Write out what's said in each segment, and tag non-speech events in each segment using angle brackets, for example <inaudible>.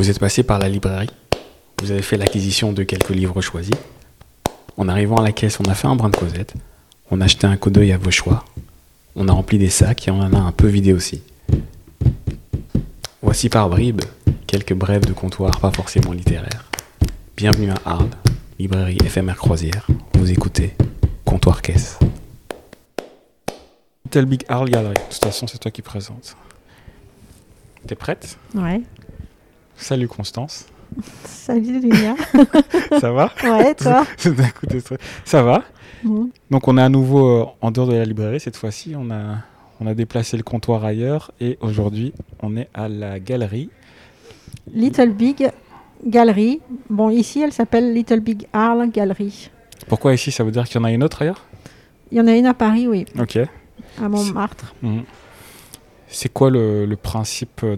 Vous êtes passé par la librairie, vous avez fait l'acquisition de quelques livres choisis. En arrivant à la caisse, on a fait un brin de causette, on a acheté un coup d'œil à vos choix, on a rempli des sacs et on en a un peu vidé aussi. Voici par bribes quelques brèves de comptoir pas forcément littéraires. Bienvenue à Arles, librairie éphémère croisière. Vous écoutez Comptoir Caisse. Big Arles Gallery. De toute façon, c'est toi qui présente. T'es prête? Ouais. Salut Constance. Salut Lunia. <laughs> Ça va? Ouais, toi? <laughs> T'es très- Ça va? Donc on est à nouveau euh, en dehors de la librairie cette fois-ci. On a, on a déplacé le comptoir ailleurs et aujourd'hui on est à la galerie. Little Big Gallery. Bon, ici, elle s'appelle Little Big Arles Gallery. Pourquoi ici? Ça veut dire qu'il y en a une autre ailleurs? Il y en a une à Paris, oui, Ok. à Montmartre. Mhm. C'est quoi le, le principe de,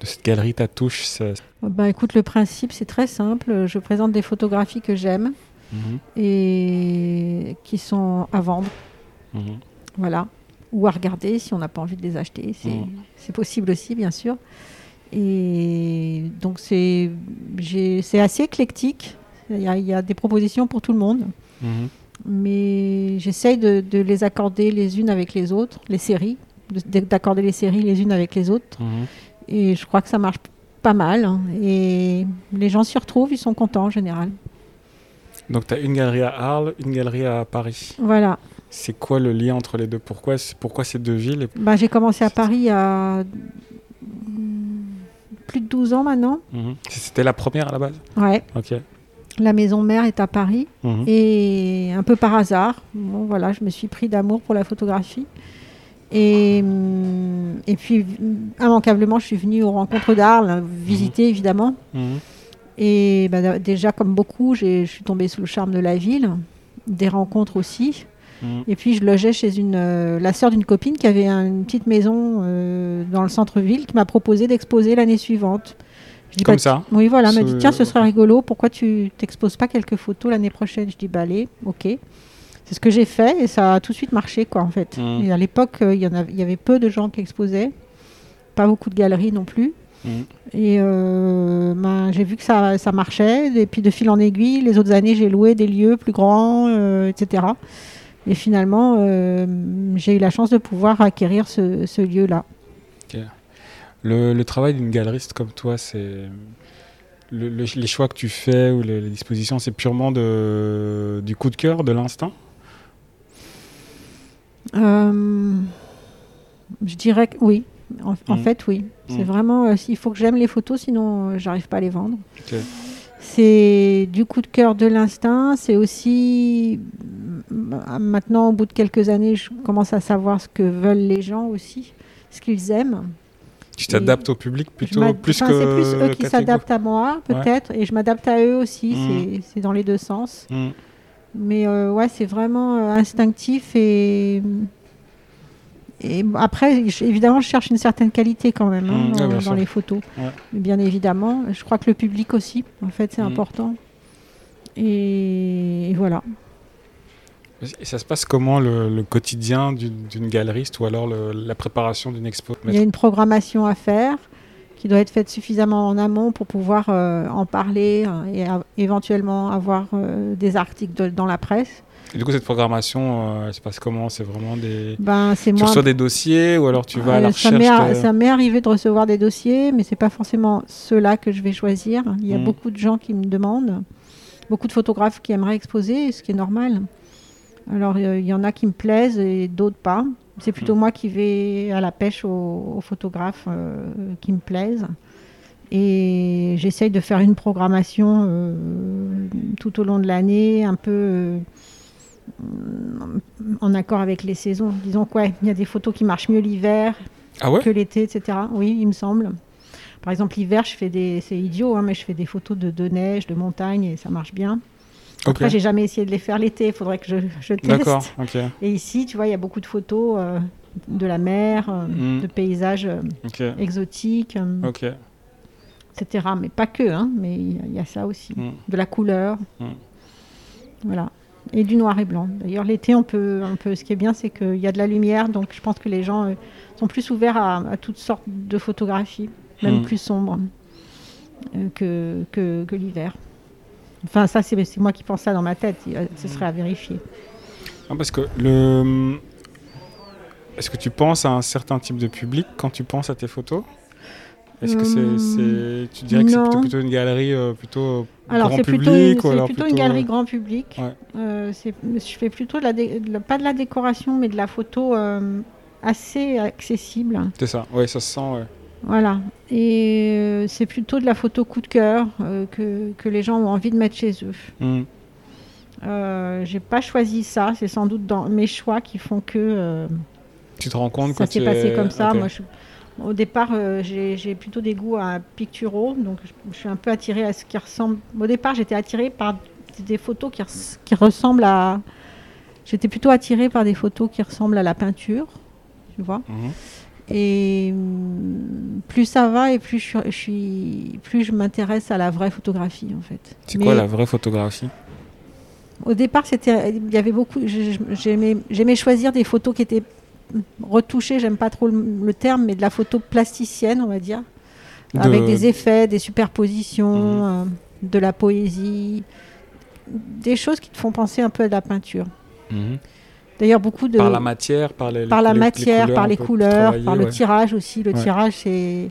de cette galerie Ta touche ça- Euh, Ben, écoute, le principe, c'est très simple. Je présente des photographies que j'aime Mhm, et qui sont à vendre. mhm. Voilà. Ou à regarder si on n'a pas envie de les acheter. C'est Mhm. possible aussi, bien sûr. Et donc, c'est assez éclectique. Il y, a, il y a des propositions pour tout le monde. Mais j'essaye de, de les accorder les unes avec les autres, les séries, d'accorder les séries les unes avec les autres. Mhm. Et je crois que ça marche pas mal. hein. Et les gens s'y retrouvent, ils sont contents en général. Donc tu as une galerie à Arles, une galerie à Paris. Voilà. C'est quoi le lien entre les deux? Pourquoi, pourquoi ces deux villes? Bah, J'ai commencé à Paris il y a plus de 12 ans maintenant. Mhm. C'était la première à la base? Ouais. Ok. La maison mère est à Paris. Mhm. Et un peu par hasard, bon, voilà, je me suis pris d'amour pour la photographie. Et, hum, et puis, immanquablement, je suis venue aux rencontres d'Arles, visiter évidemment. Mhm. Et bah, déjà, comme beaucoup, je suis tombée sous le charme de la ville, des rencontres aussi. Mhm. Et puis, je logeais chez une, euh, la sœur d'une copine qui avait un- une petite maison euh, dans le centre-ville qui m'a proposé d'exposer l'année suivante. Je dis, Comme bah, ça oui, voilà, elle m'a dit tiens, ce serait rigolo, pourquoi tu t'exposes pas quelques photos l'année prochaine? Je dis bah allez, ok. C'est ce que j'ai fait et ça a tout de suite marché, quoi, en fait. Et à l'époque, euh, il y en avait- y avait peu de gens qui exposaient, pas beaucoup de galeries non plus. Mhm. Et euh, ben, j'ai vu que ça, ça marchait. Et puis de fil en aiguille, les autres années, j'ai loué des lieux plus grands, euh, etc. Et finalement, euh, j'ai eu la chance de pouvoir acquérir ce, ce lieu-là. Le, le travail d'une galeriste comme toi, c'est le- le- les choix que tu fais ou les, les dispositions, c'est purement de, du coup de cœur, de l'instinct? Euh, je dirais que oui. En, en Mm. fait, oui. C'est Mm. vraiment. euh, il faut que j'aime les photos, sinon euh, j'arrive pas à les vendre. C'est du coup de cœur de l'instinct. C'est aussi. Maintenant, au bout de quelques années, je commence à savoir ce que veulent les gens aussi, ce qu'ils aiment. Tu t'adaptes au public plutôt plus que C'est plus eux qui s'adaptent à moi, Ouais. peut-être, et je m'adapte à eux aussi. Mm. C'est dans les deux sens. Mais euh, ouais, c'est vraiment euh, instinctif et. Après, je- évidemment, je cherche une certaine qualité quand même hein, Mm, ouais, dans, les photos. Ouais. Bien évidemment, je crois que le public aussi, en fait, c'est Mm. important. Et, et voilà. Et ça se passe comment le, le quotidien d'une d'une galeriste ou alors le- la préparation d'une expo? Il y a une programmation à faire qui doit être faite suffisamment en amont pour pouvoir euh, en parler hein, et éventuellement avoir euh, des articles de- dans la presse. Et du coup, cette programmation, euh, elle se passe comment? C'est vraiment des. Ben, c'est Tu reçois des dossiers ou alors tu vas à la Euh, ça recherche m'est ar- de- ça m'est arrivé de recevoir des dossiers, mais c'est pas forcément ceux-là que je vais choisir. Il y a Mm. beaucoup de gens qui me demandent, beaucoup de photographes qui aimeraient exposer, ce qui est normal. Alors euh, il y en a qui me plaisent et d'autres pas. C'est plutôt Mm. moi qui vais à la pêche aux, aux photographes euh, qui me plaisent. Et j'essaye de faire une programmation euh, tout au long de l'année, un peu en accord avec les saisons. Disons quoi, il y a des photos qui marchent mieux l'hiver, Ah ouais? que l'été, etc. Oui, il me semble. Par exemple, l'hiver, je fais des, c'est idiot, hein, mais je fais des photos de, de neige, de montagne, et ça marche bien. Après, j'ai jamais essayé de les faire l'été. Il faudrait que je, je teste. D'accord, ok. Et ici, tu vois, il y a beaucoup de photos euh, de la mer, euh, Mm. de paysages euh, Ok. exotiques, etc. Mais pas que, hein, mais il y a- il y, a ça aussi. Mm. De la couleur. Mm. Voilà. Et du noir et blanc. D'ailleurs, l'été, on peut, on peut. Ce qui est bien, c'est qu'il y a de la lumière, donc je pense que les gens sont plus ouverts à, à toutes sortes de photographies, même plus sombres. que, que, que l'hiver. Enfin, ça, c'est moi qui pense ça dans ma tête. Ce serait à vérifier. Non, parce que le. Est-ce que tu penses à un certain type de public quand tu penses à tes photos? Est-ce que c'est, Hum, c'est- tu dirais que c'est plutôt, plutôt une galerie euh, plutôt Alors, grand public plutôt, une, ou c'est alors plutôt plutôt, une galerie grand public. Ouais. Euh, je fais plutôt de la dé- de la- pas de la décoration, mais de la photo euh, assez accessible. C'est ça, ouais, ça se sent, ouais. Voilà. Et euh, c'est plutôt de la photo coup de cœur euh, que, que les gens ont envie de mettre chez eux. Hum, Euh, j'ai pas choisi ça, c'est sans doute dans mes choix qui font que euh, Tu te rends compte ça s'est passé comme ça. Moi, je- au départ, j'ai plutôt des goûts à picturaux, donc je, je suis un peu attirée à ce qui ressemble. Au départ, j'étais attirée par des photos qui, res- qui ressemblent à. J'étais plutôt attirée par des photos qui ressemblent à la peinture, tu vois. Mhm. Et hum, plus ça va et plus je, suis- plus je m'intéresse à la vraie photographie en fait. C'est quoi la vraie photographie? Au départ, c'était, il y avait beaucoup. J'aimais, j'aimais choisir des photos qui étaient retouchées. J'aime pas trop le, le terme, mais de la photo plasticienne, on va dire, avec De- des effets, des superpositions, euh, de la poésie, des choses qui te font penser un peu à de la peinture. Mhm. D'ailleurs, beaucoup de Par la matière, par les, par les- la les matière, couleurs par les couleurs, par le ouais. tirage aussi. Le Ouais. tirage, c'est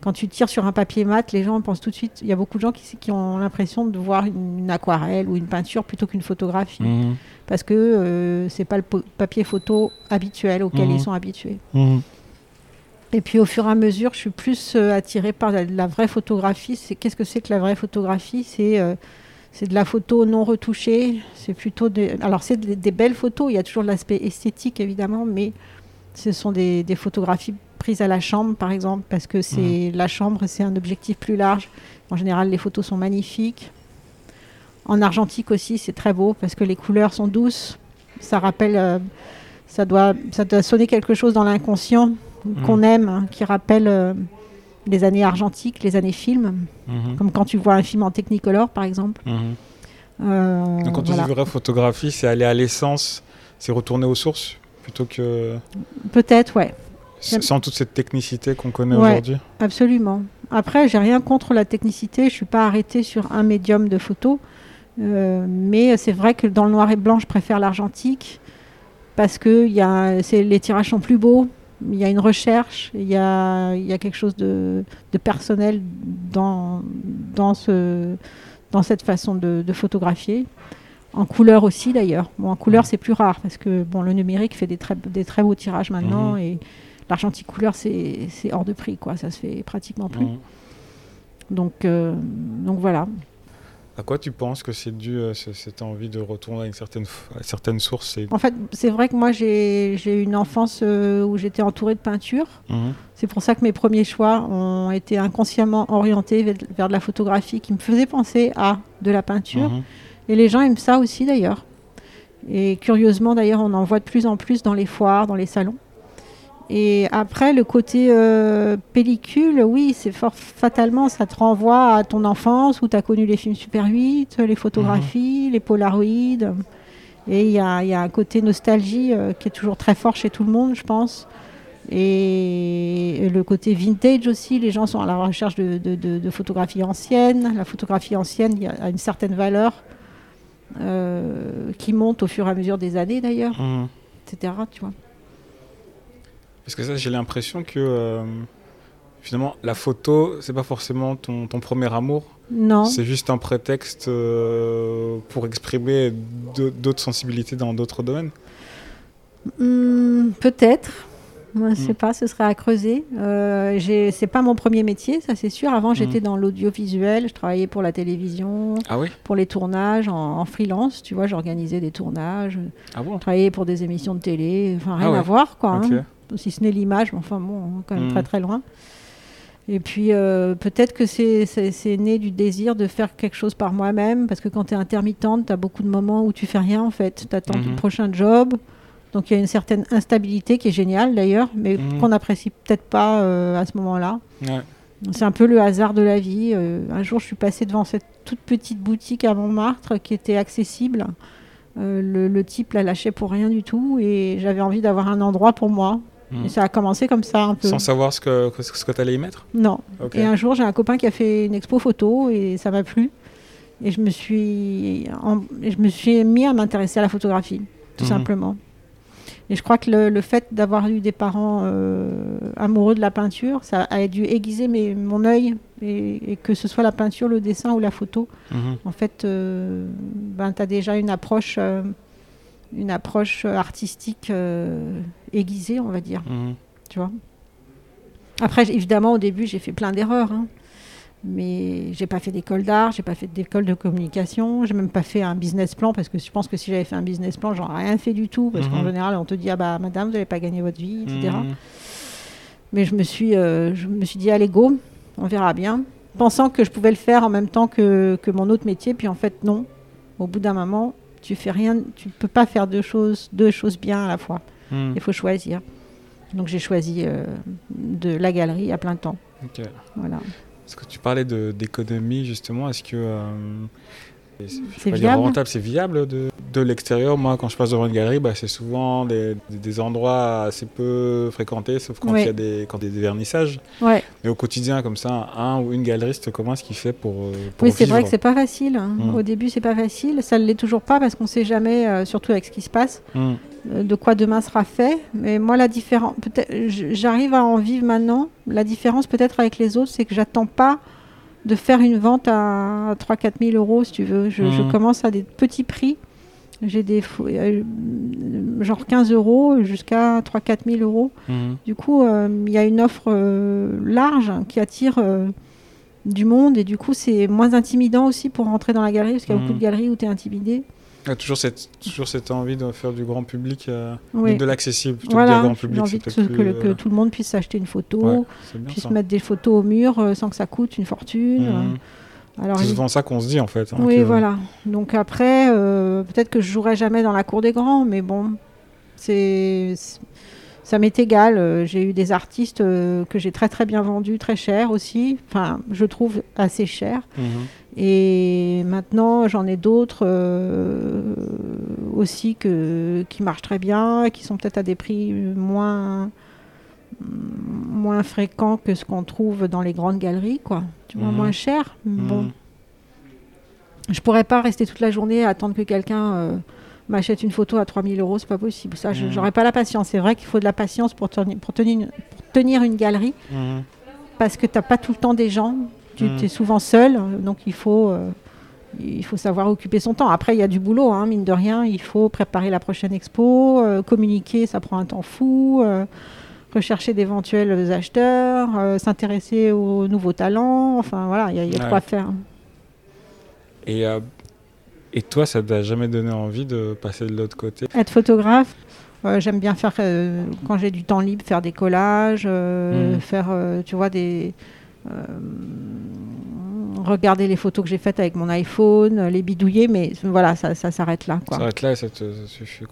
quand tu tires sur un papier mat, les gens pensent tout de suite. Il y a beaucoup de gens qui, qui ont l'impression de voir une, une aquarelle ou une peinture plutôt qu'une photographie, Mhm. parce que euh, c'est pas le papier photo habituel auquel Mhm. ils sont habitués. Mhm. Et puis au fur et à mesure, je suis plus euh, attirée par la, la vraie photographie. Qu'est-ce que c'est que la vraie photographie? C'est euh, c'est de la photo non retouchée. C'est plutôt des, alors c'est des, des belles photos. Il y a toujours l'aspect esthétique évidemment, mais ce sont des, des photographies prises à la chambre par exemple, parce que c'est la chambre, c'est un objectif plus large. En général, les photos sont magnifiques. En argentique aussi, c'est très beau parce que les couleurs sont douces. Ça rappelle, euh, ça doit, ça doit sonner quelque chose dans l'inconscient qu'on aime, hein, qui rappelle euh, les années argentiques, les années films, Mhm. comme quand tu vois un film en Technicolor par exemple. Mhm. Euh, Donc quand tu voilà. dis vraie photographie, c'est aller à l'essence, c'est retourner aux sources plutôt que Peut-être, ouais, sans toute cette technicité qu'on connaît Ouais. aujourd'hui. absolument. Après, j'ai rien contre la technicité, je suis pas arrêtée sur un médium de photo, Euh, mais c'est vrai que dans le noir et blanc, je préfère l'argentique parce que y a, les tirages sont plus beaux. Il y a une recherche, il y a, il y a quelque chose de, de personnel dans, dans, ce, dans cette façon de, de photographier. En couleur aussi d'ailleurs. Bon, en couleur, Mhm. c'est plus rare parce que bon, le numérique fait des très, des très beaux tirages maintenant Mhm. et l'argentique couleur, c'est, hors de prix. Quoi. Ça se fait pratiquement plus. Donc, euh, donc voilà. À quoi tu penses que c'est dû euh, ce- cette envie de retourner à une certaine, f- à certaines sources En fait, c'est vrai que moi, j'ai, eu une enfance euh, où j'étais entourée de peinture. Mhm. C'est pour ça que mes premiers choix ont été inconsciemment orientés vers, vers de la photographie qui me faisait penser à de la peinture. Mhm. Et les gens aiment ça aussi d'ailleurs. Et curieusement d'ailleurs, on en voit de plus en plus dans les foires, dans les salons. Et après, le côté euh, pellicule, oui, c'est fort fatalement, ça te renvoie à ton enfance où tu as connu les films Super 8, les photographies, les polaroïdes. Et il y a, il y a un côté nostalgie euh, qui est toujours très fort chez tout le monde, je pense. Et, et le côté vintage aussi, les gens sont à la recherche de, de, de- de photographies anciennes. La photographie ancienne il y a- a une certaine valeur euh, qui monte au fur et à mesure des années d'ailleurs, Mhm. etc. Tu vois. Parce que ça, j'ai l'impression que euh, finalement, la photo, c'est pas forcément ton, ton premier amour. Non, C'est juste un prétexte euh, pour exprimer d'autres sensibilités dans d'autres domaines. Hmm, peut-être. Moi, je sais Hmm. pas, ce serait à creuser. Euh, c'est pas mon premier métier, ça c'est sûr. Avant, Hmm. j'étais dans l'audiovisuel, je travaillais pour la télévision, Ah oui? pour les tournages en, en freelance. Tu vois, j'organisais des tournages, Ah bon? Je travaillais pour des émissions de télé, enfin rien Ah ouais. à voir quoi. Ok. hein. Si ce n'est l'image, mais enfin bon, quand même Mm. très très loin. Et puis euh, peut-être que c'est- né du désir de faire quelque chose par moi-même, parce que quand tu es intermittente, tu as beaucoup de moments où tu fais rien en fait. Tu attends ton prochain job. Donc il y a une certaine instabilité qui est géniale d'ailleurs, mais Mhm. qu'on n'apprécie peut-être pas euh, à ce moment-là. Ouais. C'est un peu le hasard de la vie. Euh, un jour, je suis passée devant cette toute petite boutique à Montmartre qui était accessible. Le, le type la lâchait pour rien du tout et j'avais envie d'avoir un endroit pour moi. Et ça a commencé comme ça un peu. Sans savoir ce que, ce que tu allais y mettre Non. Et un jour, j'ai un copain qui a fait une expo photo et ça m'a plu. Et je me suis, je me suis mis à m'intéresser à la photographie, tout mhm. simplement. Et je crois que le, fait d'avoir eu des parents euh, amoureux de la peinture, ça a dû aiguiser mes, mon œil, et, que ce soit la peinture, le dessin ou la photo. Mhm. En fait, euh, ben, tu as déjà une approche, euh, une approche artistique aiguisée, on va dire. Mhm. Tu vois Après, évidemment, au début, j'ai fait plein d'erreurs. Hein mais j'ai pas fait d'école d'art, j'ai pas fait d'école de communication, j'ai même pas fait un business plan parce que je pense que si j'avais fait un business plan, j'aurais rien fait du tout parce qu'en mhm. général on te dit ah bah madame vous n'allez pas gagner votre vie, etc. Mhm. Mais je me suis, euh, je me suis dit allez go, on verra bien, pensant que je pouvais le faire en même temps que, que mon autre métier, puis en fait non. Au bout d'un moment, tu fais rien, tu peux pas faire deux choses, deux choses bien à la fois. Mhm. Il faut choisir. Donc j'ai choisi euh, de la galerie à plein temps. Voilà. Est-ce que tu parlais d'économie justement Est-ce que euh, c'est viable rentable, c'est viable de, de l'extérieur. Moi, quand je passe devant une galerie, bah, c'est souvent des, des, endroits assez peu fréquentés, sauf quand il y a des, quand il y a des vernissages. Ouais. Mais au quotidien, comme ça, un ou une galeriste, comment est-ce qu'il fait pour, euh, Oui, c'est vrai que c'est pas facile. Hein. Mmh. Au début, c'est pas facile. Ça ne l'est toujours pas parce qu'on ne sait jamais, euh, surtout avec ce qui se passe. Mmh. de quoi demain sera fait. Mais moi, la différence, j'arrive à en vivre maintenant. La différence, peut-être avec les autres, c'est que j'attends pas de faire une vente à 3-4 000 euros, si tu veux. Je, mhm. commence à des petits prix. J'ai des euh, genre 15 euros jusqu'à 3-4 000 euros. Mhm. Du coup, euh, il y a une offre euh, large qui attire du monde et du coup, c'est moins intimidant aussi pour rentrer dans la galerie parce qu'il y a beaucoup de mhm. galeries où tu es intimidé. Il y a toujours cette, toujours cette envie de faire du grand public, euh, de l'accessible plutôt voilà, que du grand public. envie que, que, tout le monde puisse s'acheter une photo, puisse mettre des photos au mur euh, sans que ça coûte une fortune. Mhm. Alors, c'est souvent ça qu'on se dit en fait. Hein, oui, voilà. Donc après, euh, peut-être que je jouerai jamais dans la cour des grands, mais bon, c'est ça m'est égal. J'ai eu des artistes que j'ai très très bien vendus, très cher aussi. Enfin, je trouve assez cher. Mhm. Et maintenant, j'en ai d'autres euh, aussi que, qui marchent très bien, qui sont peut-être à des prix moins, moins fréquents que ce qu'on trouve dans les grandes galeries, quoi. Tu vois, mhm. moins cher. Mhm. Bon. Je pourrais pas rester toute la journée à attendre que quelqu'un euh, m'achète une photo à 3000 euros, c'est pas possible. Ça, mhm. j'aurais pas la patience. C'est vrai qu'il faut de la patience pour, tenir, pour, tenir, pour tenir une galerie, parce que tu n'as pas tout le temps des gens tu mm. es souvent seul, donc il faut, euh, il faut savoir occuper son temps. Après, il y a du boulot, hein, mine de rien. Il faut préparer la prochaine expo, euh, communiquer, ça prend un temps fou, euh, rechercher d'éventuels acheteurs, s'intéresser aux nouveaux talents. Enfin, voilà, il y a, y a quoi faire. Et, et toi, ça t'a jamais donné envie de passer de l'autre côté? Être photographe J'aime bien faire, quand j'ai du temps libre, faire des collages, mm. faire, tu vois, des, regarder les photos que j'ai faites avec mon iPhone, les bidouiller, mais voilà, ça, s'arrête là. Ça s'arrête là et ça, te, suffit.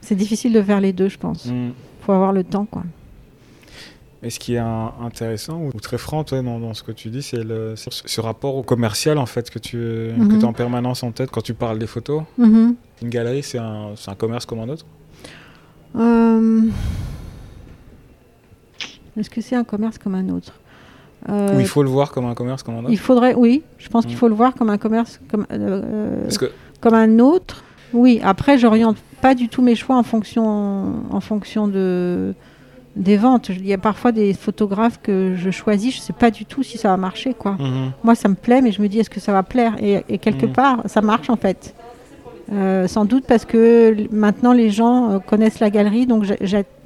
C'est difficile de faire les deux, je pense. Il mm. faut avoir le temps. Quoi. Et ce qui est intéressant ou très franc dans, ce que tu dis, c'est ce rapport au commercial en fait que tu mm-hmm. as en permanence en tête quand tu parles des photos? Mm-hmm. Une galerie, c'est un, un, commerce comme un autre? Euh, Est-ce que c'est un commerce comme un autre? Euh, il faut le voir comme un commerce comme un autre Il faudrait, oui, je pense qu'il mm. faut le voir comme un commerce comme, euh, comme un autre. Oui, après, j'oriente pas du tout mes choix en fonction, en fonction de, des ventes. Il y a parfois des photographes que je choisis, je sais pas du tout si ça va marcher. Quoi. Mm-hmm. Moi, ça me plaît, mais je me dis, est-ce que ça va plaire? Et, quelque mm. part, ça marche en fait. Euh, sans doute parce que maintenant les gens connaissent la galerie, donc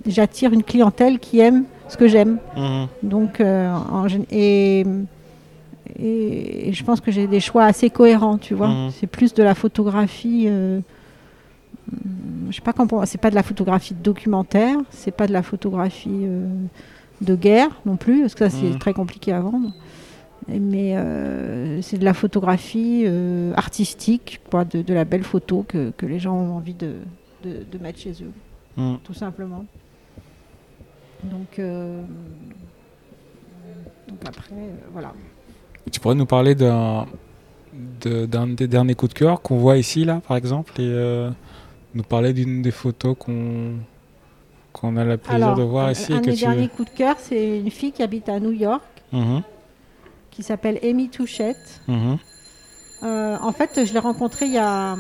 j'attire une clientèle qui aime ce que j'aime. Mhm. Donc, euh, et, et, je pense que j'ai des choix assez cohérents, tu vois. Mhm. C'est plus de la photographie. Euh, je sais pas comment. C'est pas de la photographie documentaire, c'est pas de la photographie euh, de guerre non plus, parce que ça c'est mhm. très compliqué à vendre. Mais euh, c'est de la photographie artistique, quoi, de, de, la belle photo que, que, les gens ont envie de, de, de mettre chez eux, tout simplement. Donc, euh, donc après, euh, voilà. Tu pourrais nous parler d'un d'un des derniers coups de cœur qu'on voit ici, là, par exemple, et euh, nous parler d'une des photos qu'on qu'on a le plaisir Alors, de voir un, ici un de que tu... derniers coups de cœur, c'est une fille qui habite à New York, Mhm, qui s'appelle Amy Touchette. mhm, Euh, en fait, je l'ai rencontrée il y a,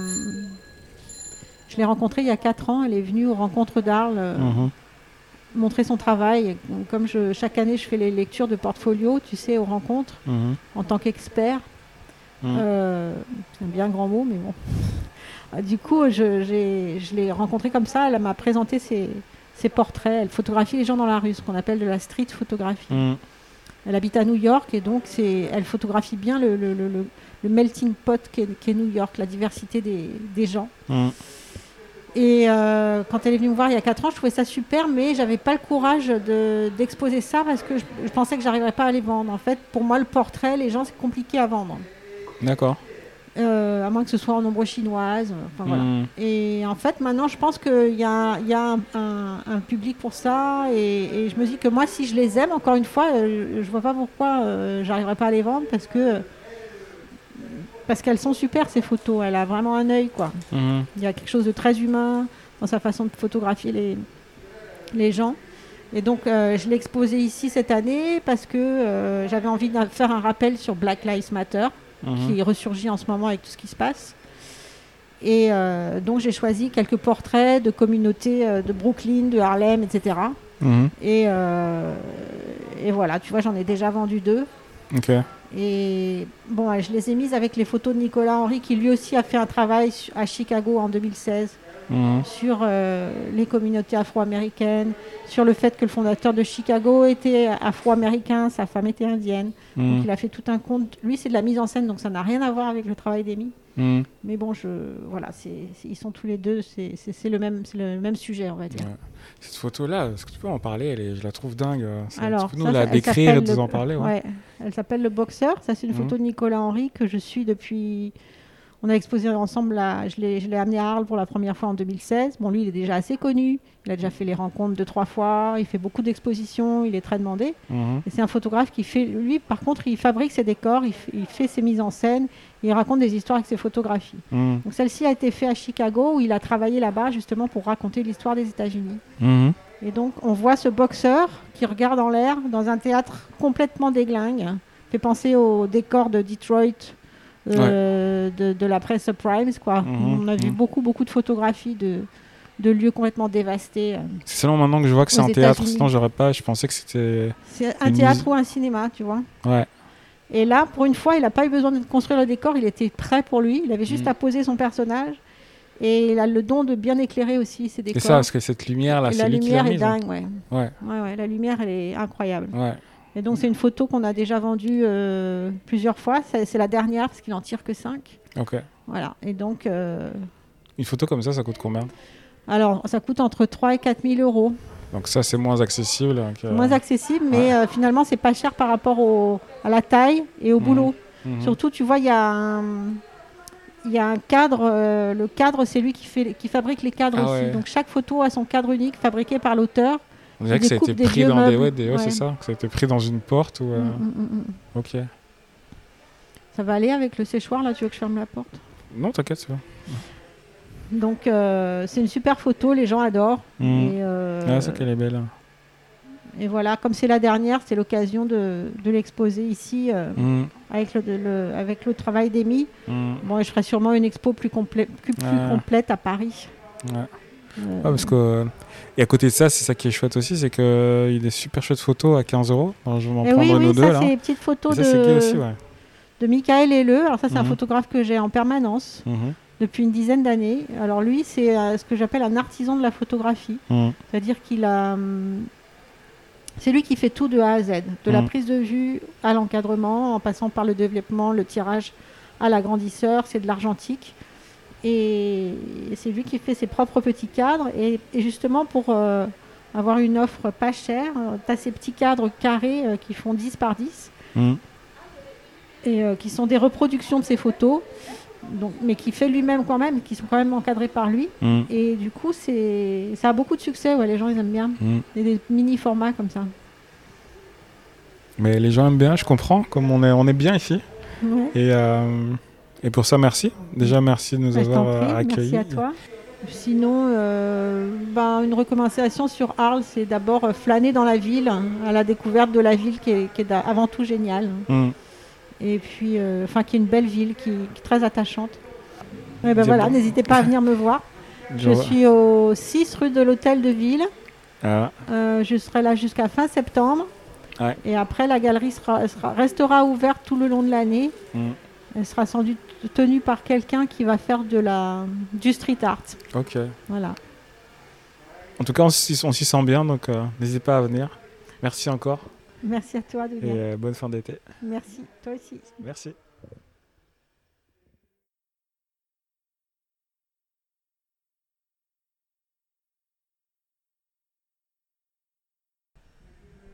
je l'ai rencontrée il y a 4 ans. Elle est venue aux rencontres d'Arles mhm. Montrer son travail. Comme je, chaque année, je fais les lectures de portfolio, tu sais, aux rencontres, Mhm. en tant qu'expert. Mhm. Euh, c'est un bien grand mot, mais bon. <laughs> Ah, Du coup, je, l'ai rencontrée comme ça. Elle m'a présenté ses, ses portraits. Elle photographie les gens dans la rue, ce qu'on appelle de la street photographie. Mhm. Elle habite à New York et donc elle photographie bien le, le- le- le- le melting pot qu'est, New York, la diversité des, des gens. Et euh, quand elle est venue me voir il y a 4 ans, je trouvais ça super, mais j'avais pas le courage de, d'exposer ça parce que je, je pensais que j'arriverais pas à les vendre. En fait, pour moi, le portrait, les gens, c'est compliqué à vendre. D'accord. Euh, à moins que ce soit en ombre chinoise. Enfin, voilà. Mhm. Et en fait, maintenant, je pense qu'il y a, y a un, un- un public pour ça. Et, et je me dis que moi, si je les aime, encore une fois, euh, je vois pas pourquoi euh, j'arriverai pas à les vendre parce que. Parce qu'elles sont super, ces photos. Elle a vraiment un œil, quoi. Mhm. Il y a quelque chose de très humain dans sa façon de photographier les, les gens. Et donc, euh, je l'ai exposé ici cette année parce que euh, j'avais envie de faire un rappel sur Black Lives Matter Mhm. qui ressurgit en ce moment avec tout ce qui se passe. Et euh, donc j'ai choisi quelques portraits de communautés euh, de Brooklyn, de Harlem, etc. Mhm. Et, euh, et voilà, tu vois, j'en ai déjà vendu deux. Ok. Et bon, je les ai mises avec les photos de Nicolas Henry, qui lui aussi a fait un travail à Chicago en 2016 Mhm. sur euh, les communautés afro-américaines, sur le fait que le fondateur de Chicago était afro-américain, sa femme était indienne. Donc Mhm. il a fait tout un compte. Lui, c'est de la mise en scène, donc ça n'a rien à voir avec le travail d'Amy. Mhm. Mais bon, je, voilà, ils sont tous les deux, c'est, le, même, le même sujet, on va dire. Ouais. Cette photo-là, est-ce que tu peux en parler? Elle est- Je la trouve dingue. C'est- Alors, nous ça, la décrire et nous en parler ouais. ouais, elle s'appelle Le Boxeur. Ça, c'est une Mhm. photo de Nicolas Henry que je suis depuis. On a exposé ensemble, je, l'ai, amené à Arles pour la première fois en 2016. Bon, lui, il est déjà assez connu. Il a déjà fait les rencontres deux, trois fois. Il fait beaucoup d'expositions. Il est très demandé. Mhm. Et c'est un photographe qui fait. Lui, par contre, il fabrique ses décors, il fait ses mises en scène. Il raconte des histoires avec ses photographies. Mhm. Donc celle-ci a été faite à Chicago où il a travaillé là-bas justement pour raconter l'histoire des États-Unis. Mhm. Et donc on voit ce boxeur qui regarde en l'air dans un théâtre complètement déglingue. Fait penser au décor de Detroit euh, de, de la presse Primes. Quoi. Mhm, On a vu mhm. beaucoup, beaucoup de photographies de, de lieux complètement dévastés. C'est seulement maintenant que je vois que c'est un théâtre, sinon j'aurais pas. Je pensais que c'était. C'est un théâtre mise- ou un cinéma, tu vois. Ouais. Et là, pour une fois, il n'a pas eu besoin de construire le décor, il était prêt pour lui. Il avait juste Mhm. à poser son personnage. Et il a le don de bien éclairer aussi ses C'est décors. ça, parce que cette lumière là, c'est la lumière est hein. dingue, ouais. Ouais, Ouais, ouais, la lumière, elle est incroyable. ouais. Et donc, c'est une photo qu'on a déjà vendue euh, plusieurs fois. C'est la dernière parce qu'il n'en tire que 5. Ok. Voilà. Et donc, euh, Une photo comme ça, ça coûte combien? Alors, ça coûte entre 3 et 4 000 euros. Donc ça, c'est moins accessible. que- Moins accessible, mais euh, finalement, c'est pas cher par rapport au- à la taille et au Mhm. boulot. Mhm. Surtout, tu vois, il y a un. Il y a un cadre, euh, le cadre c'est lui qui, fait, qui fabrique les cadres Ah aussi. ouais. Donc chaque photo a son cadre unique fabriqué par l'auteur. On dirait que ça a été pris dans des. Ouais, des... ouais, Ouais. c'est ça. Que ça a été pris dans une porte ou. euh, Mm, mm, mm. Ok. Ça va aller avec le séchoir là, tu veux que je ferme la porte? Non, t'inquiète, c'est bon. Donc euh, c'est une super photo, les gens adorent. Et, euh, Ah, c'est qu'elle est belle. et voilà, comme c'est la dernière, c'est l'occasion de, de l'exposer ici euh, avec, le, le- avec le travail. Mhm. Bon, et je ferai sûrement une expo plus, complè- plus, complète à Paris. Ouais. Ouais, parce que. Et à côté de ça, c'est ça qui est chouette aussi, c'est qu'il y a des super chouettes photos à 15 euros. Je vais m'en et prendre oui, nos deux ça là. c'est des petites Et photos ça, aussi, de, ouais. de Michael Helleux. Alors ça c'est un Mhm. photographe que j'ai en permanence Mhm. depuis une dizaine d'années. Alors lui c'est euh, ce que j'appelle un artisan de la photographie. Mhm. C'est-à-dire qu'il a. hum, C'est lui qui fait tout de A à Z, de la prise de vue à l'encadrement, en passant par le développement, le tirage à l'agrandisseur, c'est de l'argentique. Et c'est lui qui fait ses propres petits cadres. Et, et justement, pour euh, avoir une offre pas chère, tu as ces petits cadres carrés euh, qui font 10 par 10 Mhm. et euh, qui sont des reproductions de ses photos, donc, mais qui fait lui-même quand même, qui sont quand même encadrés par lui. Mhm. Et du coup, c'est ça a beaucoup de succès, ouais, les gens ils aiment bien. Il y a des mini formats comme ça. Mais les gens aiment bien, je comprends, comme on est, on est bien ici. Ouais. Et, euh, et pour ça, merci. Déjà, merci de nous Bah, avoir euh, prie, accueillis. merci à toi. Sinon, euh, ben, une recommandation sur Arles, c'est d'abord euh, flâner dans la ville, hein, à la découverte de la ville qui est, qui est d'a- avant tout géniale. Hmm. Et puis, euh, enfin, qui est une belle ville, qui, qui est très attachante. Et ben C'est voilà, bon. n'hésitez pas à venir me voir. <laughs> Je suis au 6 rue de l'Hôtel de Ville. Ah, Euh, je serai là jusqu'à fin septembre. Ouais. Et après, la galerie sera, sera- restera ouverte tout le long de l'année. hmm. Elle sera sans doute tenue par quelqu'un qui va faire de la, du street art. Ok. Voilà. En tout cas, on s'y sent bien, donc euh, n'hésitez pas à venir. Merci encore Merci à toi de et euh, bonne fin d'été. Merci. Toi aussi. Merci.